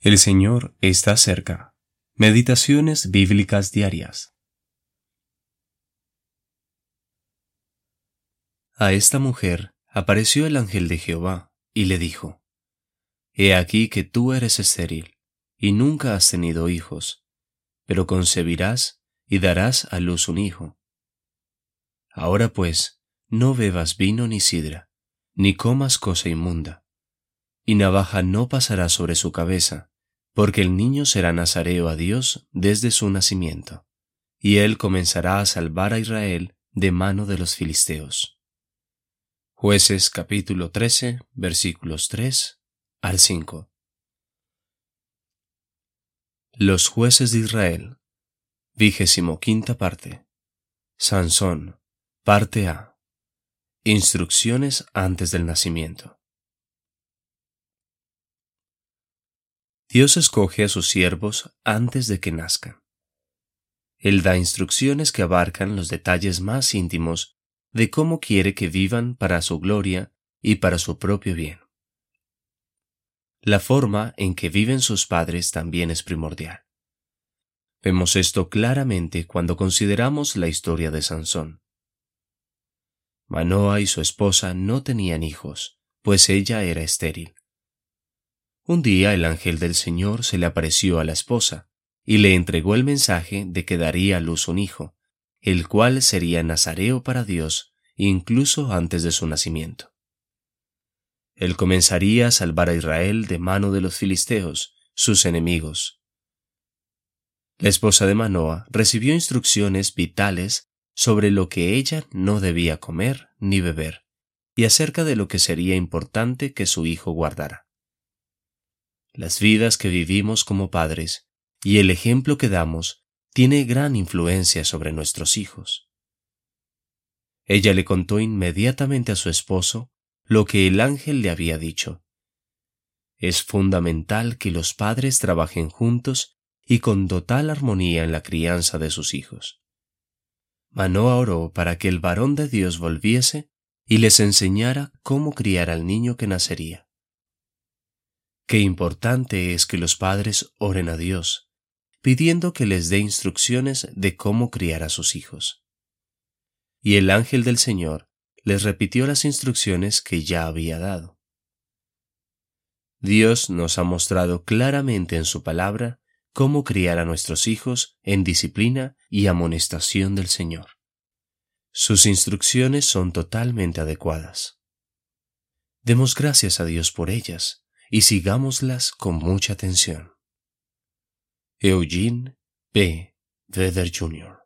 El Señor está cerca. Meditaciones bíblicas diarias. A esta mujer apareció el ángel de Jehová y le dijo, He aquí que tú eres estéril y nunca has tenido hijos, pero concebirás y darás a luz un hijo. Ahora pues, no bebas vino ni sidra, ni comas cosa inmunda, y navaja no pasará sobre su cabeza, porque el niño será nazareo a Dios desde su nacimiento, y él comenzará a salvar a Israel de mano de los filisteos. Jueces capítulo 13 versículos 3 al 5. Los jueces de Israel, vigésimo quinta parte. Sansón, parte A. Instrucciones antes del nacimiento. Dios escoge a sus siervos antes de que nazcan. Él da instrucciones que abarcan los detalles más íntimos de cómo quiere que vivan para su gloria y para su propio bien. La forma en que viven sus padres también es primordial. Vemos esto claramente cuando consideramos la historia de Sansón. Manoa y su esposa no tenían hijos, pues ella era estéril. Un día el ángel del Señor se le apareció a la esposa y le entregó el mensaje de que daría a luz un hijo, el cual sería nazareo para Dios incluso antes de su nacimiento. Él comenzaría a salvar a Israel de mano de los filisteos, sus enemigos. La esposa de Manoa recibió instrucciones vitales sobre lo que ella no debía comer ni beber, y acerca de lo que sería importante que su hijo guardara las vidas que vivimos como padres y el ejemplo que damos tiene gran influencia sobre nuestros hijos. Ella le contó inmediatamente a su esposo lo que el ángel le había dicho. Es fundamental que los padres trabajen juntos y con total armonía en la crianza de sus hijos. Manoa oró para que el varón de Dios volviese y les enseñara cómo criar al niño que nacería. Qué importante es que los padres oren a Dios, pidiendo que les dé instrucciones de cómo criar a sus hijos. Y el ángel del Señor les repitió las instrucciones que ya había dado. Dios nos ha mostrado claramente en su palabra cómo criar a nuestros hijos en disciplina y amonestación del Señor. Sus instrucciones son totalmente adecuadas. Demos gracias a Dios por ellas y sigámoslas con mucha atención. Eugene P. Vedder Jr.